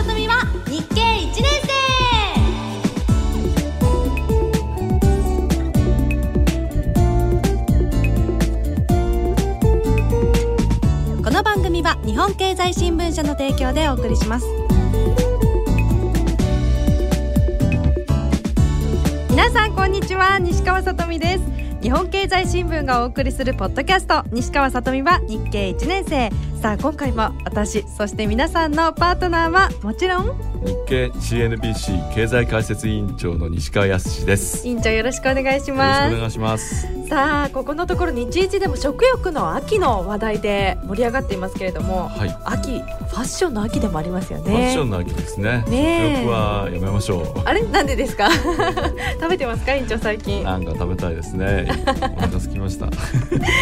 との番組は日本経済新聞社の提供でお送りします。皆さんこんにちは。西川さとみです。日本経済新聞がお送りするポッドキャスト。西川さとみは日経1年生。さあ今回も私そして皆さんのパートナーはもちろん日経 CNBC 経済解説委員長の西川康です。委員長よろしくお願いしよろしますくお願いします。さあここのところ日一でも食欲の秋の話題で盛り上がっていますけれどもはい、秋ファッションの秋でもありますよね。ファッションの秋ですね。ねえ。食欲はやめましょう。あれ？なんでですか？食べてますか委員長最近？なんか食べたいですね。お腹空きました。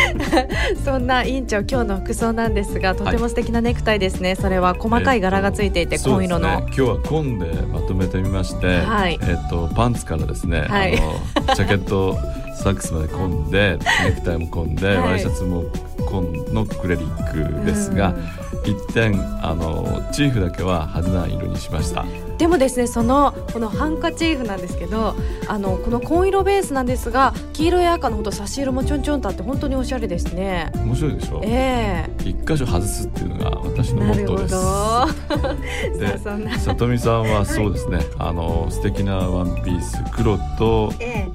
そんな委員長今日の服装なんですがとても素敵なネクタイですね、それは細かい柄がついていて紺色の、ね、今日は紺でまとめてみまして、はい。えっ、とパンツからですね、はい。あのジャケットサックスまで紺でネクタイも紺で、はい。ワイシャツも紺のクレリックですが、一点あのチーフだけは派手な色にしました。でもですねそのこのハンカチーフなんですけどあのこの紺色ベースなんですが黄色や赤のほんと差し色もちょんちょんとあって本当におしゃれですね。面白いでしょ？え一箇所外すっていうのが私のモえなるほど。ットーですさであそんな。さとみさんはそうですね、あの素敵なワンピース黒とえ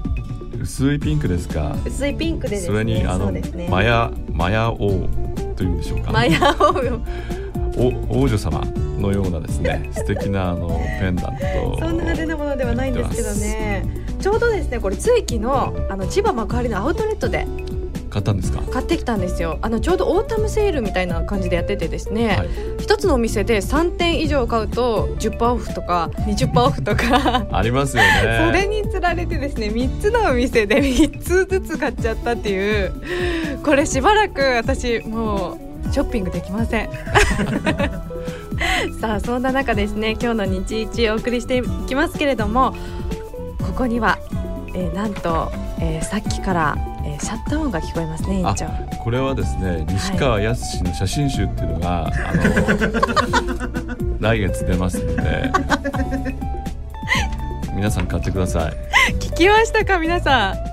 薄いピンクですか？え薄いピンクでですそねれにあの、ね。マヤマヤ王というんでしょうか。マヤをお王女様のようなですね 素敵なあのペンダントそんな派手なものではないんですけどね。ちょうどですねこれ追記のあの千葉幕張のアウトレットで買ったんですか？買ってきたんですよ。あのちょうどオータムセールみたいな感じでやっててですね、はい。一つのお店で3点以上買うと10%オフとか20%オフとか。ありますよね。それにつられてですね3つのお店で3つずつ買っちゃったっていう。これしばらく私もうショッピングできません。さあそんな中ですね今日の日一お送りしていきますけれどもここには、えーなんと、えーさっきから、えーシャッター音が聞こえますね委員長。これはですね西川康の写真集っていうのが、あの 来月出ますので皆さん買ってください。聞きましたか皆さん？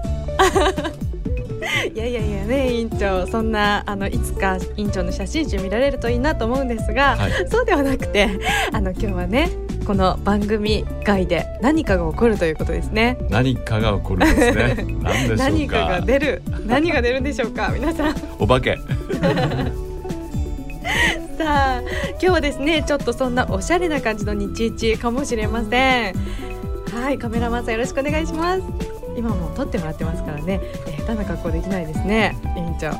いやいやいやね委員長。そんなあのいつか委員長の写真集見られるといいなと思うんですが、はい。そうではなくてあの今日はねこの番組外で何かが起こるということですね。何かが起こるんですね。何でしょうか？何かが出る。何が出るんでしょうか皆さん。お化け。さあ今日はですねちょっとそんなおしゃれな感じの日一かもしれません。はいカメラマンさんよろしくお願いします。今もう撮ってもらってますからね、えー下手な格好できないですね。委員長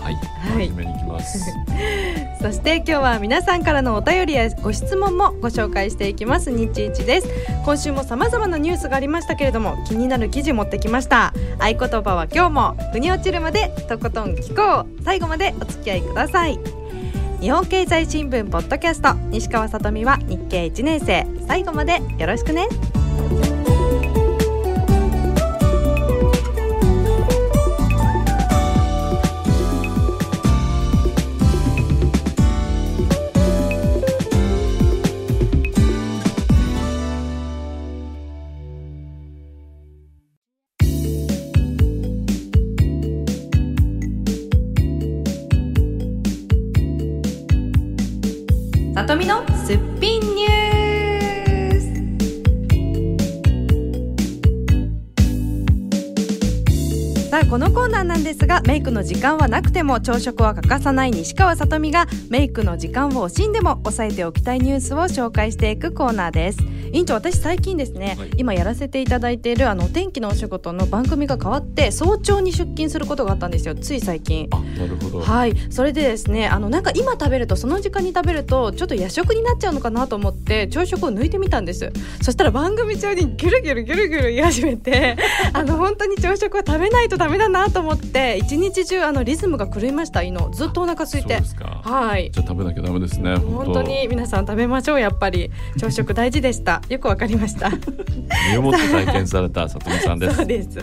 はい、はい。真面目にいきます。そして今日は皆さんからのお便りやご質問もご紹介していきます。日一です。今週も様々なニュースがありましたけれども気になる記事持ってきました。合言葉は今日も腑に落ちるまでとことん聞こう。最後までお付き合いください。日本経済新聞ポッドキャスト西川さとみは日経1年生。最後までよろしくねメイクの時間はなくても朝食は欠かさない西川さとみがメイクの時間を惜しんでも抑えておきたいニュースを紹介していくコーナーです。委員長私最近ですね、はい。今やらせていただいているあのお天気のお仕事の番組が変わって早朝に出勤することがあったんですよ。つい最近。あなるほど、はい。それでですねあのなんか今食べるとその時間に食べるとちょっと夜食になっちゃうのかなと思って朝食を抜いてみたんです。そしたら番組中にギュルギュルギュルギュル言い始めて あの本当に朝食は食べないとダメだなと思って一日中あのリズムが狂いました胃の。ずっとお腹空いて。はい。じゃあ食べなきゃダメですね本当に皆さん食べましょうやっぱり。朝食大事でしたよくわかりました。身をもって体験された里見さんです。そうです。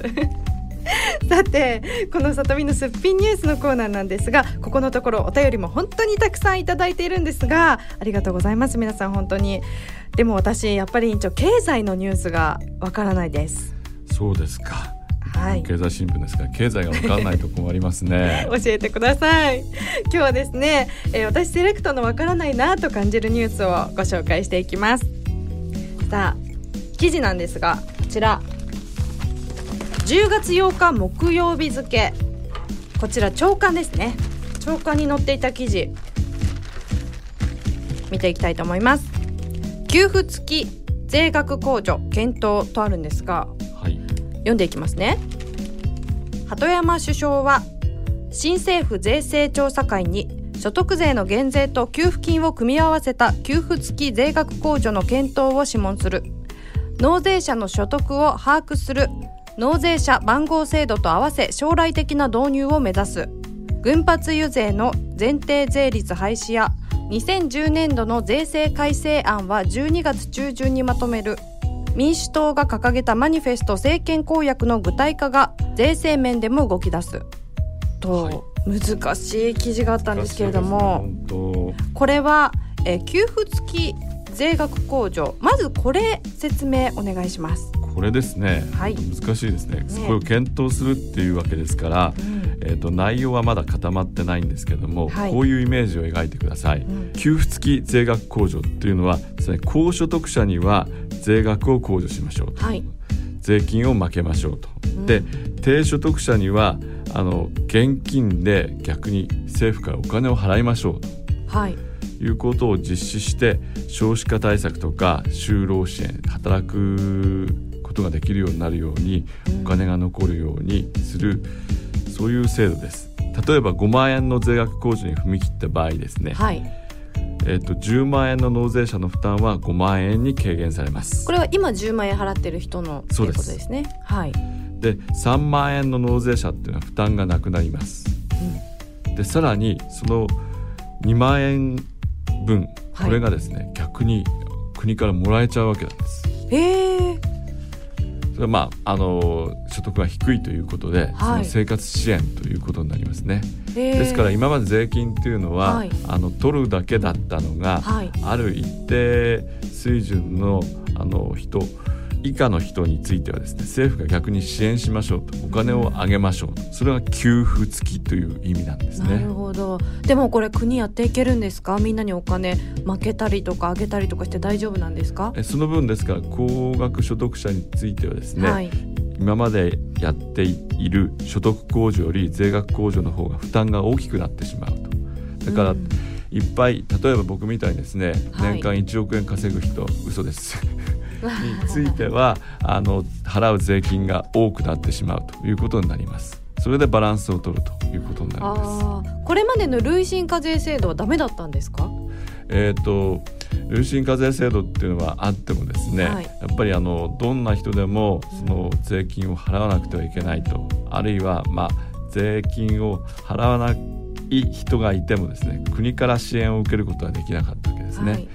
さてこの里見のすっぴんニュースのコーナーなんですがここのところお便りも本当にたくさんいただいているんですがありがとうございます。皆さん本当に。でも私やっぱり委員長経済のニュースがわからないです。そうですか。はい。経済新聞ですから経済がわからないと困りますね。教えてください。今日はですね、えー私セレクトのわからないなと感じるニュースをご紹介していきますさあ記事なんですがこちら。10月8日木曜日付。こちら朝刊ですね。朝刊に載っていた記事。見ていきたいと思います。給付付き税額控除検討とあるんですがはい。読んでいきますね。鳩山首相は新政府税制調査会に所得税の減税と給付金を組み合わせた給付付き税額控除の検討を諮問する。納税者の所得を把握する。納税者番号制度と合わせ将来的な導入を目指す。群発油税の前提税率廃止や2010年度の税制改正案は12月中旬にまとめる。民主党が掲げたマニフェスト政権公約の具体化が税制面でも動き出す。と、難しい記事があったんですけれども、本これは、えー給付付き税額控除。まずこれ説明お願いします。当これですね、はい。難しいですね。ね。これを検討するっていうわけですから、えー、と内容はまだ固まってないんですけども、はい。こういうイメージを描いてください、ん。給付付き税額控除っていうのはね高所得者には税額を控除しましょうと、はい税金を負けましょうと、で低所得者にはあの現金で逆に政府からお金を払いましょうと。はい。いうことを実施して少子化対策とか就労支援働くことができるようになるようにお金が残るようにするそういう制度です。例えば5万円の税額控除に踏み切った場合ですね、はいえっと10万円の納税者の負担は5万円に軽減されます。これは今10万円払ってる人のことですね。はい。で3万円の納税者っていうのは負担がなくなります、でさらにその2万円分はい。これがですね、逆に国からもらえちゃうわけなんです。ええそれはまああの所得が低いということで、その生活支援ということになりますね、えですから今まで税金っていうのは、はい。あの取るだけだったのが、はい。ある一定水準のあの人以下の人についてはですね政府が逆に支援しましょうとお金をあげましょうとそれが給付付きという意味なんですなねるほど。でもこれ国やっていけるんですか？みんなにお金負けたりとかあげたりとかして大丈夫なんですか？えその分ですから高額所得者についてはですね、はい。今までやっている所得控除より税額控除の方が負担が大きくなってしまうとだから、うんいっぱい例えば僕みたいにですね、はい年間1億円稼ぐ人嘘ですについてはあの払う税金が多くなってしまうということになりますそれでバランスを取るということになりますこれまでの累進課税制度はダメだったんですか？えー、と累進課税制度っていうのはあってもですね、はいやっぱりあのどんな人でもその税金を払わなくてはいけないと、あるいはまあ税金を払わない人がいてもですね国から支援を受けることはできなかったわけですね。はい。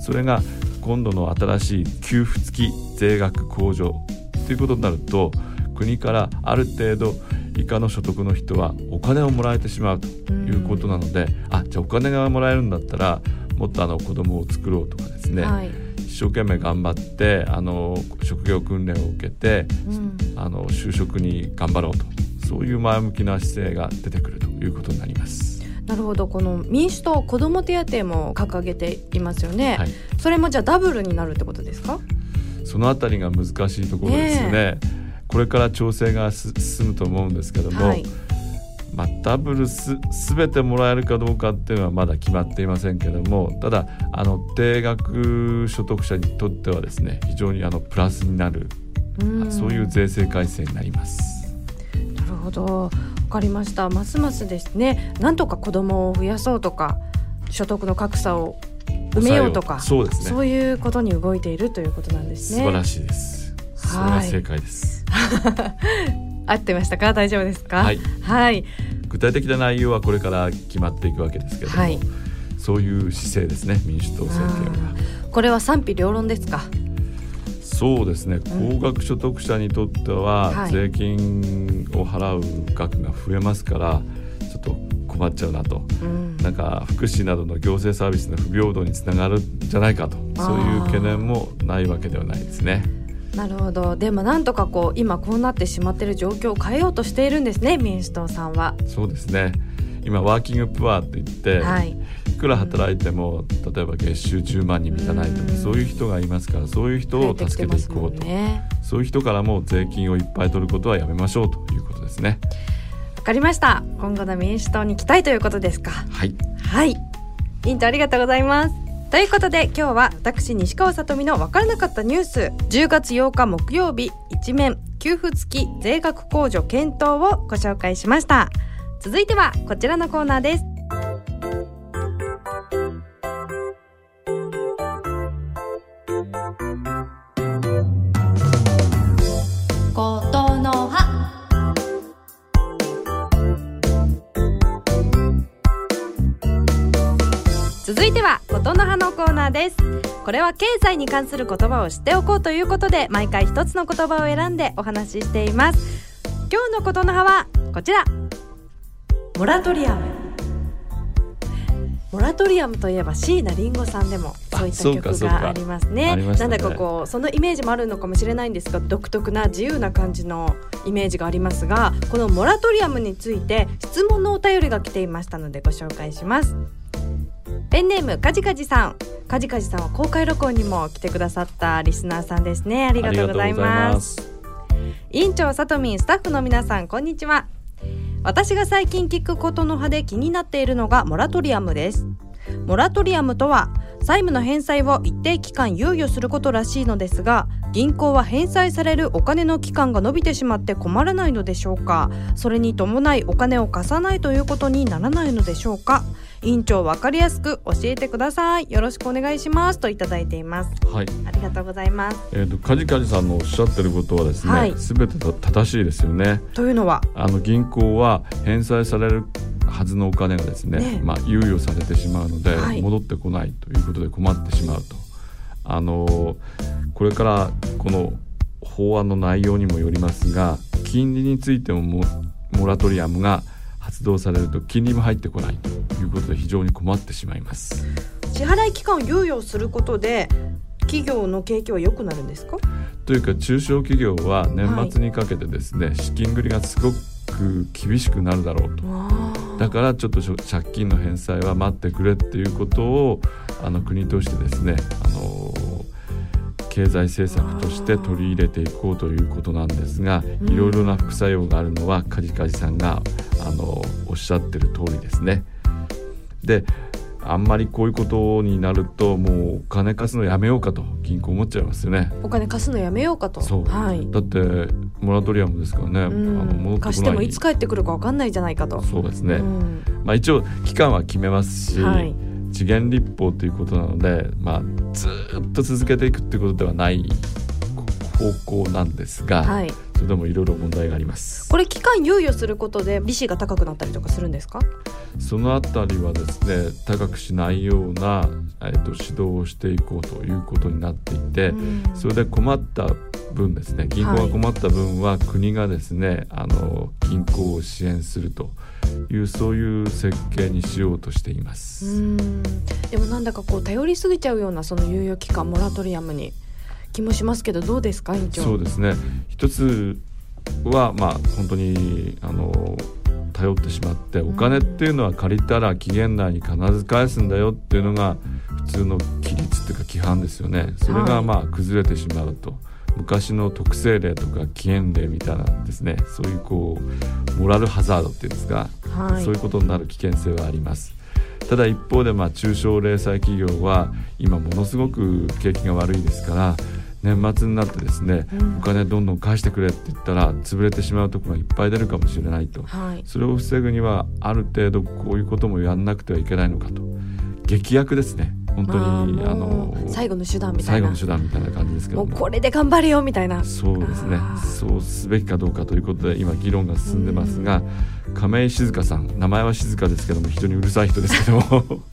それが今度の新しい給付付き税額控除ということになると国からある程度以下の所得の人はお金をもらえてしまうということなので、あじゃあお金がもらえるんだったらもっとあの子供を作ろうとかですね、はい。一生懸命頑張ってあの職業訓練を受けてうん。あの就職に頑張ろうとそういう前向きな姿勢が出てくるということになります。なるほど。この民主党子ども手当も掲げていますよね。はいそれもじゃあダブルになるってことですか？そのあたりが難しいところですよね。これから調整がす進むと思うんですけども、はいまあ、ダブルス全てもらえるかどうかっていうのはまだ決まっていませんけどもただあの定額所得者にとってはですね非常にあのプラスになるうんそういう税制改正になります。ほど。わかりました。ますますですね。なんとか子供を増やそうとか所得の格差を埋めようとかそうですね。そういうことに動いているということなんですね。素晴らしいです。それは正解です。合ってましたか？大丈夫ですか？はい。はい。具体的な内容はこれから決まっていくわけですけれども、はい。そういう姿勢ですね。民主党政権は。これは賛否両論ですか？そうですね。うん。高額所得者にとってははい。税金を払う額が増えますからちょっと困っちゃうなと。うん。なんか福祉などの行政サービスの不平等につながるんじゃないかと。そういう懸念もないわけではないですね。なるほど。でもなんとかこう今こうなってしまっている状況を変えようとしているんですね民主党さんは。そうですね。今ワーキングプアって言って、はいいくら働いても例えば月収10万に満たないとかうん。そういう人がいますからそういう人を助けていこうと、ねそういう人からも税金をいっぱい取ることはやめましょうということですね。わかりました。今後の民主党に期待ということですか？はい。はい。委員長ありがとうございます。ということで今日は私西川さとみの分からなかったニュース。10月8日木曜日一面給付付き税額控除検討をご紹介しました。続いてはこちらのコーナーですの葉のコーナーです。これは経済に関する言葉を知っておこうということで毎回一つの言葉を選んでお話ししています。今日のことの葉はこちら。モラトリアム。モラトリアムといえば椎名林檎さんでもそういった曲がありますね。ね。なんだかこうそのイメージもあるのかもしれないんですが独特な自由な感じのイメージがありますがこのモラトリアムについて質問のお便りが来ていましたのでご紹介しますペンネームカジカジさん。カジカジさんは公開録音にも来てくださったリスナーさんですね。ありがとうございます。す。委員長さとみんスタッフの皆さんこんにちは。私が最近聞くことの葉で気になっているのがモラトリアムです。モラトリアムとは債務の返済を一定期間猶予することらしいのですが銀行は返済されるお金の期間が伸びてしまって困らないのでしょうか。それに伴いお金を貸さないということにならないのでしょうか委員長わかりやすく教えてください。よろしくお願いします。といただいています。はい。ありがとうございます。えっ、とカジカジさんのおっしゃってることはですはい。ね、すべ、てと正しいですよね。というのは？あの銀行は返済されるはずのお金がですね、ねまあ猶予されてしまうので、はい。戻ってこないということで困ってしまうと。あのこれからこの法案の内容にもよりますが、金利についてもモモラトリアムが発動されると金利も入ってこないということで非常に困ってしまいます。支払い期間を猶予することで企業の景気は良くなるんですか？というか中小企業は年末にかけてですね、資金繰りがすごく厳しくなるだろうと。だからちょっと借金の返済は待ってくれっていうことをあの国としてですねあの経済政策として取り入れていこうということなんですがうん。いろいろな副作用があるのはカジカジさんがあのおっしゃってる通りですね。であんまりこういうことになるともうお金貸すのやめようかと銀行思っちゃいますよね。お金貸すのやめようかと。そう。はい。だってモラトリアムですからね、うん。あの貸してもいつ帰ってくるか分かんないじゃないかと。そうですね、うん。まあ、一応期間は決めますし、はい時限立法ということなので、まあ、ずーっと続けていくっていうことではない方向なんですが、はい。それでもいろいろ問題があります。これ期間猶予することで利子が高くなったりとかするんですか？そのあたりはですね高くしないような、えっと指導をしていこうということになっていて、うん。それで困った分ですね銀行が困った分は国がですね、あの銀行を支援するというそういう設計にしようとしています。うん。でもなんだかこう頼りすぎちゃうようなその猶予期間モラトリアムに気もしますけどどうですか委員長？そうですね。一つはまあ本当にあの頼ってしまってお金っていうのは借りたら期限内に必ず返すんだよっていうのが普通の規律っていうか規範ですよね。それはい。がまあ崩れてしまうと昔の特性例とか起源例みたいなですねそういうこうモラルハザードっていうんですか、はい。そういうことになる危険性はあります。ただ一方でまあ中小零細企業は今ものすごく景気が悪いですから年末になってですね、うん。お金どんどん返してくれって言ったら潰れてしまうところがいっぱい出るかもしれないと。はい。それを防ぐにはある程度こういうこともやんなくてはいけないのかと劇薬ですね。本当にまああの最後の手段みたいな。最後の手段みたいな感じですけど。ももうこれで頑張れよみたいな。そうですね。そうすべきかどうかということで今議論が進んでますが亀井静香さん名前は静香ですけども非常にうるさい人ですけども。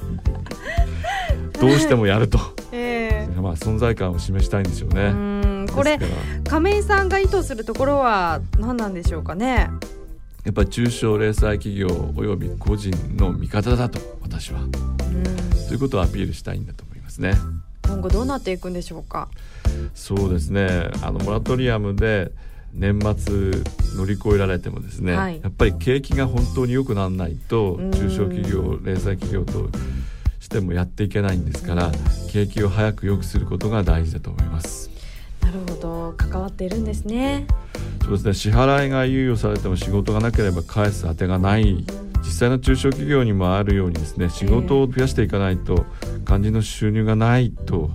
どうしてもやると、えまあ、存在感を示したいんでしょうえね。うんこれ亀井さんが意図するところは何なんでしょうかね。やっぱり中小零細企業および個人の味方だと私は。うんということをアピールしたいんだと思いますね。今後どうなっていくんでしょうか？そうですね。あのモラトリアムで年末乗り越えられてもですね、はい。やっぱり景気が本当に良くならないとうん。中小企業零細企業としてもやっていけないんですから景気を早く良くすることが大事だと思います。なるほど。関わっているんですね。そうですね。支払いが猶予されても仕事がなければ返す当てがない実際の中小企業にもあるようにですね仕事を増やしていかないと肝心の収入がないと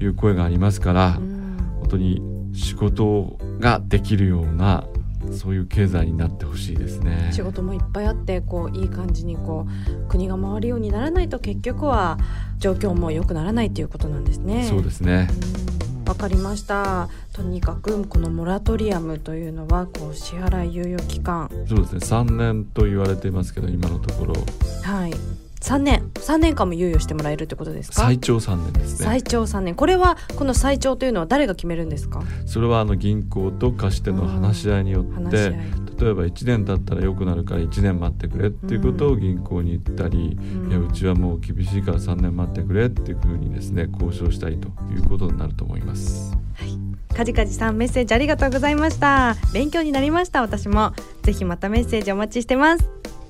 いう声がありますから、うん本当に仕事ができるようなそういう経済になってほしいですね。仕事もいっぱいあってこういい感じにこう国が回るようにならないと結局は状況も良くならないということなんですね。そうですね。うんわかりました。とにかくこのモラトリアムというのはこう支払い猶予期間。そうですね。3年と言われていますけど今のところ。はい。3年。3年間も猶予してもらえるってことですか？最長3年ですね。最長3年。これはこの最長というのは誰が決めるんですか？それはあの銀行と貸し手の話し合いによって例えば1年経ったら良くなるから1年待ってくれっていうことを銀行に言ったり、ん。いやうちはもう厳しいから3年待ってくれっていうふうにですね交渉したいということになると思います。カジカジさんメッセージありがとうございました。勉強になりました私も。ぜひまたメッセージお待ちしてます。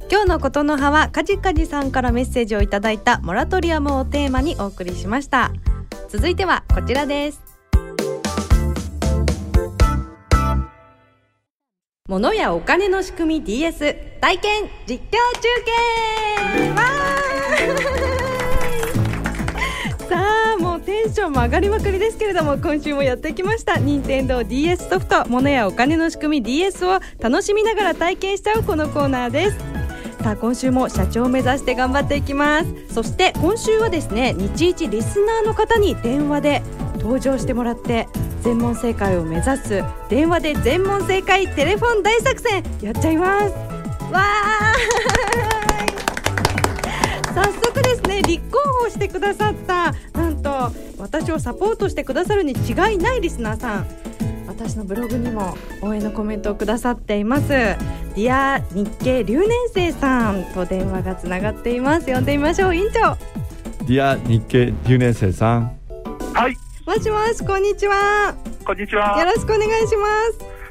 今日のことの葉はカジカジさんからメッセージをいただいたモラトリアムをテーマにお送りしました。続いてはこちらです物やお金の仕組み DS 体験実況中継。わー。さあもうテンションも上がりまくりですけれども今週もやってきました。任天堂 d s ソフト物やお金の仕組み DS を楽しみながら体験しちゃうこのコーナーです。さあ今週も社長を目指して頑張っていきます。そして今週はですね日一リスナーの方に電話で登場してもらって全問正解を目指す電話で全問正解テレフォン大作戦やっちゃいます。わー。早速ですね。立候補してくださった。なんと私をサポートしてくださるに違いないリスナーさん。私のブログにも応援のコメントをくださっています。ディア日経留年生さんと電話がつながっています。呼んでみましょう。委員長。ディア日経留年生さん。はい、もしもしこんにちはこんにちよは。ろしくお願いしま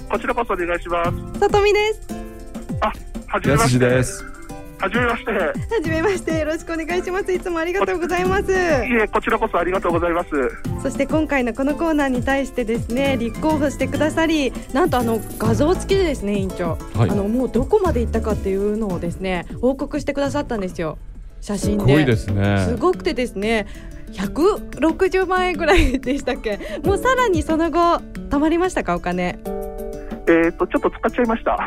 こちらこそお願いします。すさとみですあ、はじめやますして。です。はじめまして。はじめましてよろしくお願いしますいつもありがとうございますいえ、こちらこそありがとうございます。そして今回のこのコーナーに対してですね立候補してくださりなんとあの画像付きでですね委員長、はいあのもうどこまで行ったかっていうのをですね報告してくださったんですよ写真ですごいですね。すごくてですね160万円ぐらいでしたっけ？もうさらにその後貯まりましたか？お金えっ、と、ちょっと使っちゃいました。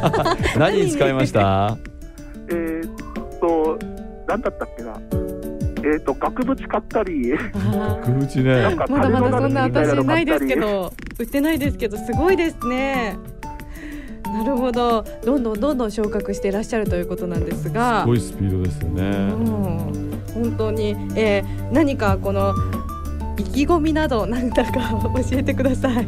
何に使いました？えっと、なんだったっけな？えっ、と、額縁買ったり、あくうちね。まだまだそんな私ないですけど売ってないですけどすごいですねなるほどどんどんどんどん昇格していらっしゃるということなんですがすごいスピードですようね。ん本当に、えー何かこの意気込みなどなんだか教えてください。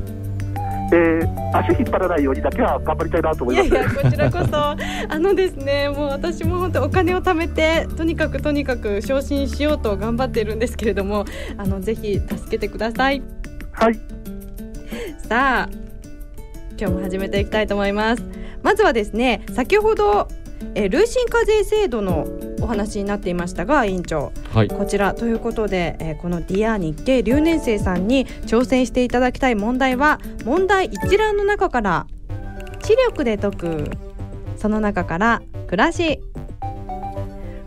えー、足引っ張らないようにだけは頑張りたいなと思います。いやいやこちらこそあのですねもう私も本当お金を貯めてとにかくとにかく昇進しようと頑張っているんですけれどもあのぜひ助けてください。はい、さあ今日も始めていきたいと思います。まずはですね先ほどえー累進課税制度のお話になっていましたが委員長。はい。こちらということで、えーこのディア日経留年生さんに挑戦していただきたい問題は問題一覧の中から知力で解くその中から暮らし。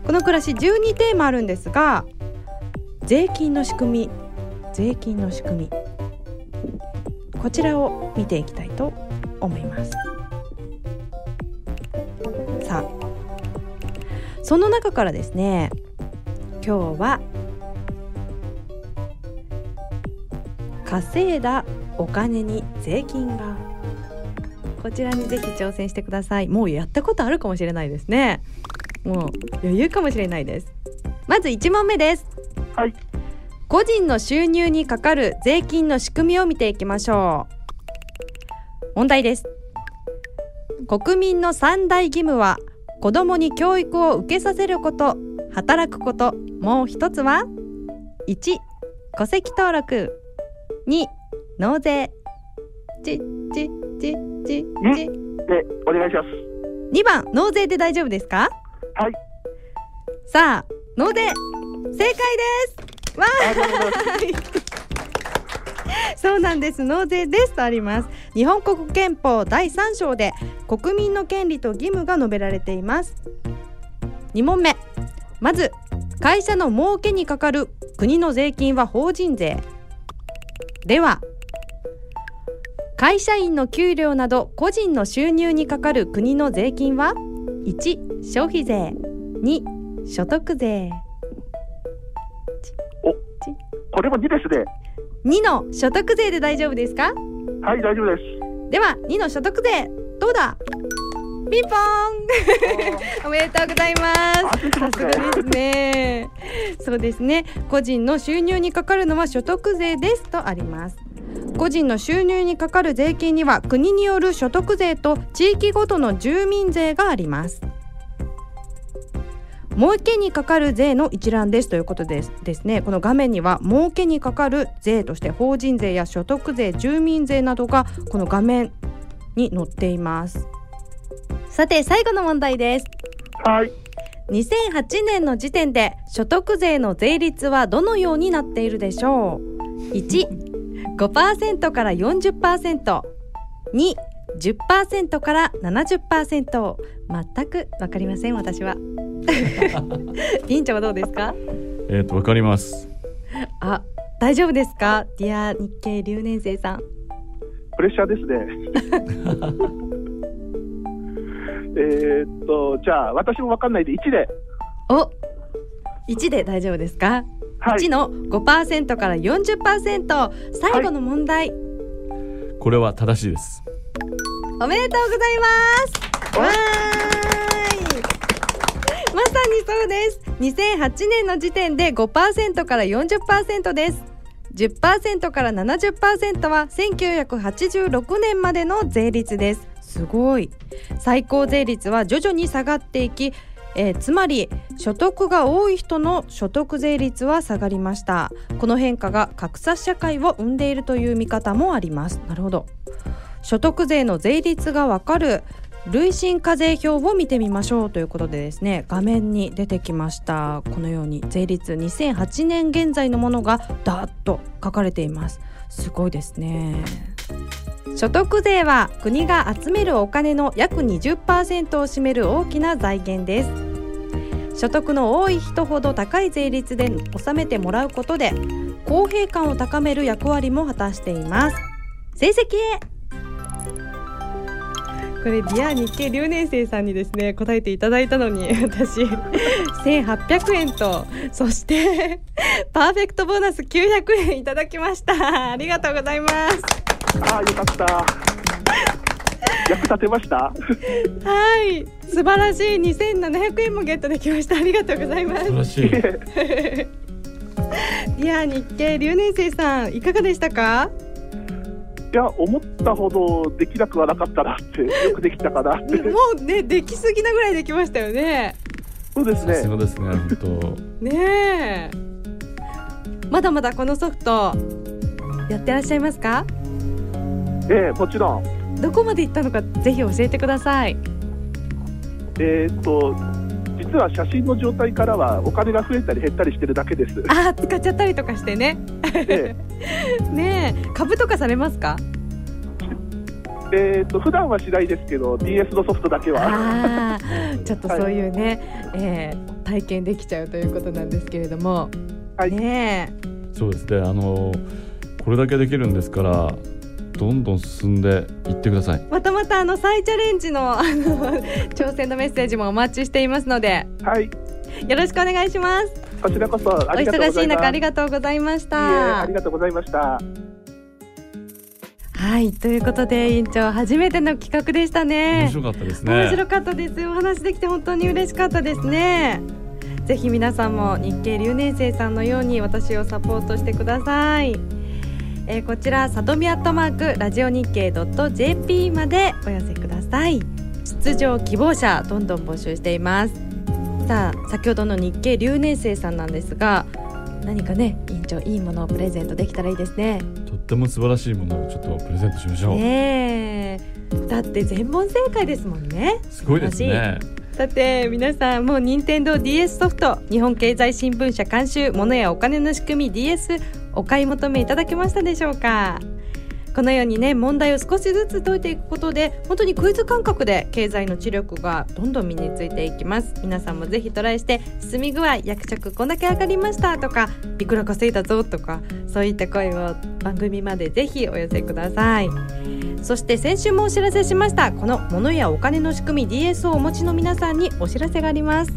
この暮らし12テーマあるんですが税金の仕組み税金の仕組み。こちらを見ていきたいと思いますさあその中からですね今日は稼いだお金に税金が。こちらにぜひ挑戦してください。もうやったことあるかもしれないですね。もう余裕かもしれないです。まず1問目です。はい。個人の収入にかかる税金の仕組みを見ていきましょう問題です。国民の三大義務は子供に教育を受けさせること働くこと。もう一つは1戸籍登録。2納税。ちちちちち。でお願いします。2番納税で大丈夫ですか？はい。さあ納税。正解です。わあ そうなんです。納税ですとあります。日本国憲法第3章で国民の権利と義務が述べられています。2問目。まず会社の儲けにかかる国の税金は法人税。では会社員の給料など個人の収入にかかる国の税金は？1消費税。2所得税。これも2ですね。2の所得税で大丈夫ですか？はい大丈夫です。では2の所得税どうだ？ピンポー。ン おめでとうございます。さすがですね。そうですね。個人の収入にかかるのは所得税ですとあります。個人の収入にかかる税金には国による所得税と地域ごとの住民税があります儲けにかかる税の一覧ですということです。ですね。この画面には儲けにかかる税として法人税や所得税住民税などがこの画面に載っています。さて最後の問題です。はい。2008年の時点で所得税の税率はどのようになっているでしょう？15%から 40%2 10%から70%全くわかりません私は 委員長はどうですか？えっ、とわかります。あ大丈夫ですか？ディア日経留年生さん。プレッシャーですね。えーっとじゃあ私もわかんないで1で。お1で大丈夫ですか、はい。1の5%から40%最後の問題、これは正しいです。おめでとうございます。わー。いまさにそうです。2008年の時点で5%から40%です。10%から70%は1986年までの税率です。すごい。最高税率は徐々に下がっていきえーつまり所得が多い人の所得税率は下がりました。この変化が格差社会を生んでいるという見方もあります。なるほど。所得税の税率がわかる累進課税表を見てみましょうということでですね画面に出てきました。このように税率2008年現在のものがダーッと書かれています。すごいですね。所得税は国が集めるお金の約20%を占める大きな財源です。所得の多い人ほど高い税率で納めてもらうことで公平感を高める役割も果たしています。成績へ。これディア日経留年生さんにですね答えていただいたのに 私1800円とそして パーフェクトボーナス900円いただきました。ありがとうございます。ああよかった。役立てました？はい。素晴らしい。2700円もゲットできました。ありがとうございます。素晴らしい。いや日経留年生さんいかがでしたか？いや思ったほどできなくはなかったなってよくできたかなって。もうねできすぎなぐらいできましたよね。そうですね。がですね本ねえ。まだまだこのソフトやってらっしゃいますか？ええもちろん。どこまで行ったのかぜひ教えてください。えーっと実は写真の状態からはお金が増えたり減ったりしてるだけです。あー使っちゃったりとかしてね。で ねえ株とかされますか？えーっと普段はしないですけど DS のソフトだけは。ちょっとそういうね、えー体験できちゃうということなんですけれども、はい。ねそうですね。あのこれだけできるんですからどんどん進んでいってください。えまたまたあの再チャレンジの あの挑戦のメッセージもお待ちしていますので。はい、よろしくお願いします。こちらこそあおりがとうご忙しいざいます。中ありがとうございました。ありがとうございました。はいということで委員長初めての企画でしたね。面白かったですね。面白かったです。お話できて本当に嬉しかったですね。ぜひ皆さんも日経留年生さんのように私をサポートしてください、えーこちらさとみアットマークラジオ日経 .jp までお寄せください。出場希望者どんどん募集しています。さあ先ほどの日経留年生さんなんですが何かね委員長いいものをプレゼントできたらいいですね。とっても素晴らしいものをちょっとプレゼントしましょう、ねえ。だって全問正解ですもんね。すごいですね。さて皆さんもう任天堂 d s ソフト日本経済新聞社監修物やお金の仕組み DS お買い求めいただけましたでしょうか？このようにね問題を少しずつ解いていくことで本当にクイズ感覚で経済の知力がどんどん身についていきます。皆さんもぜひトライして進み具合役職こんだけ上がりましたとかいくら稼いだぞとかそういった声を番組までぜひお寄せください。そして先週もお知らせしましたこの物やお金の仕組み DSO をお持ちの皆さんにお知らせがあります、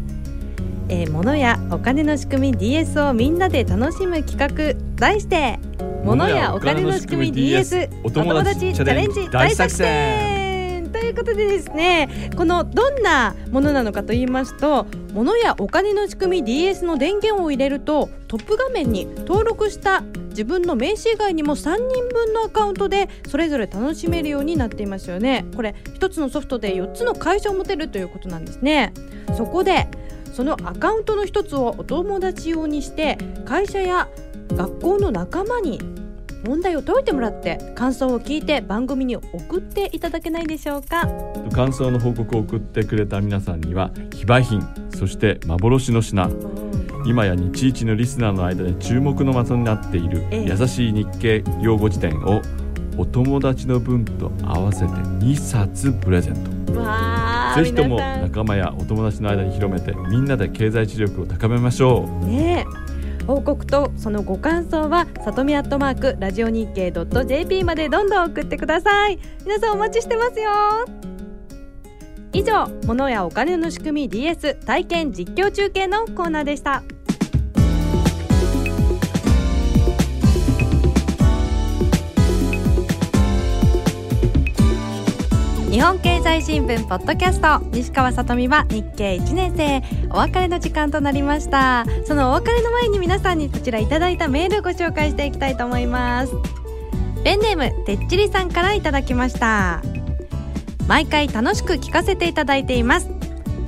えー、物やお金の仕組み DS をみんなで楽しむ企画。題して物やお金の仕組み DS お友達チャレンジ大作戦。ということでですねこのどんなものなのかと言いますと物やお金の仕組み DS の電源を入れるとトップ画面に登録した自分の名刺以外にも3人分のアカウントでそれぞれ楽しめるようになっていますよね。これ1つのソフトで4つの会社を持てるということなんですね。そこでそのアカウントの1つをお友達用にして会社や学校の仲間に問題を解いてもらって感想を聞いて番組に送っていただけないでしょうか？感想の報告を送ってくれた皆さんには非売品そして幻の品。今や日一のリスナーの間で注目の的になっているええ。優しい日経用語辞典をお友達の分と合わせて2冊プレゼントぜひとも仲間やお友達の間に広めてみんなで経済知力を高めましょね報告とそのご感想はさとみアットマークラジオ日経 .jp までどんどん送ってください。皆さんお待ちしてますよ。以上物やお金の仕組み DS 体験実況中継のコーナーでした。日本経済新聞ポッドキャスト。西川さとみは日経1年生。お別れの時間となりました。そのお別れの前に皆さんにこちらいただいたメールをご紹介していきたいと思います。ペンネームてっちりさんからいただきました。毎回楽しく聞かせていただいています。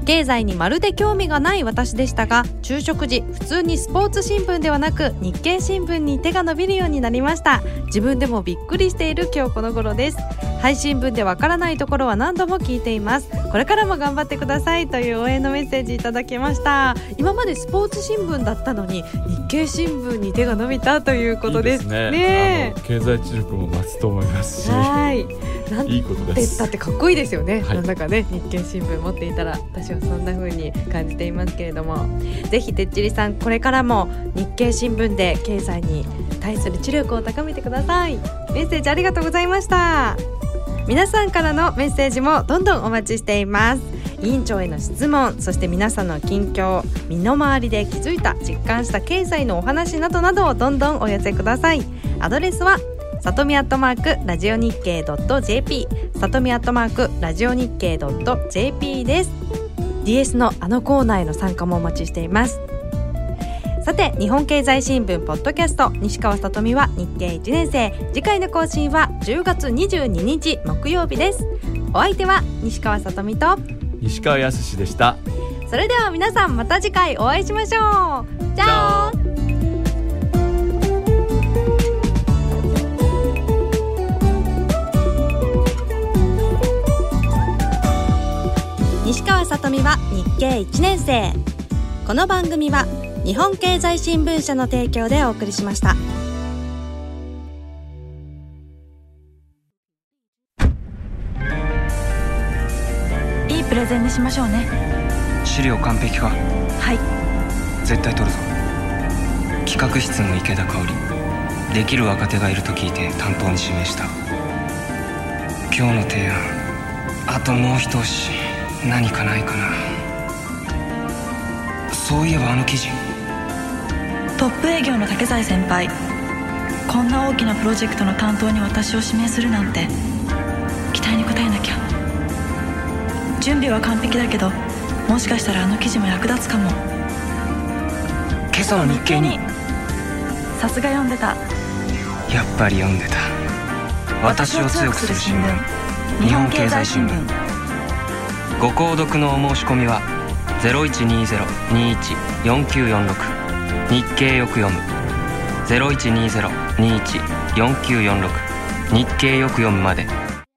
経済にまるで興味がない私でしたが昼食時普通にスポーツ新聞ではなく日経新聞に手が伸びるようになりました。自分でもびっくりしている今日この頃です。配信分でわからないところは何度も聞いています。これからも頑張ってくださいという応援のメッセージいただきました。今までスポーツ新聞だったのに日経新聞に手が伸びたといううことですね。ね。経済知力も増すと思いますし。はい。なんいいことでですだってかっこいいですよね、はい。なんだかね日経新聞持っていたら私はそんな風に感じていますけれども。ぜひてっちりさんこれからも日経新聞で経済に対する知力を高めてください。メッセージありがとうございました皆さんからのメッセージもどんどんお待ちしています。委員長への質問そして皆さんの近況身の回りで気づいた実感した経済のお話などなどをどんどんお寄せください。アドレスはさとみアットマークラジオ日経 .jp さとみアットマークラジオ日経 .jp です。DS のあのコーナーへの参加もお待ちしています。さて日本経済新聞ポッドキャスト西川さとみは日経1年生。次回の更新は10月22日木曜日です。お相手は西川さとみと。西川康でした。それでは皆さんまた次回お会いしましょう。じゃあ西川さととみは日経1年生。この番組は日本経済新聞社の提供でお送りしました。いいプレゼンにしましょうね。資料完璧か？はい。絶対取るぞ。企画室の池田香織。できる若手がいると聞いて担当に指名した。今日の提案。あともう一押し。何かないかな。そういえばあの記事トップ営業の竹財先輩。こんな大きなプロジェクトの担当に私を指名するなんて期待に応えなきゃ。準備は完璧だけどもしかしたらあの記事も役立つかも。今朝の日経に。さすが読んでた。やっぱり読んでた。私を強くする新聞。日本経済新聞。ご購読のお申し込みは0120-21-4946日経よく読む。0120-21-4946日経よく読むまで。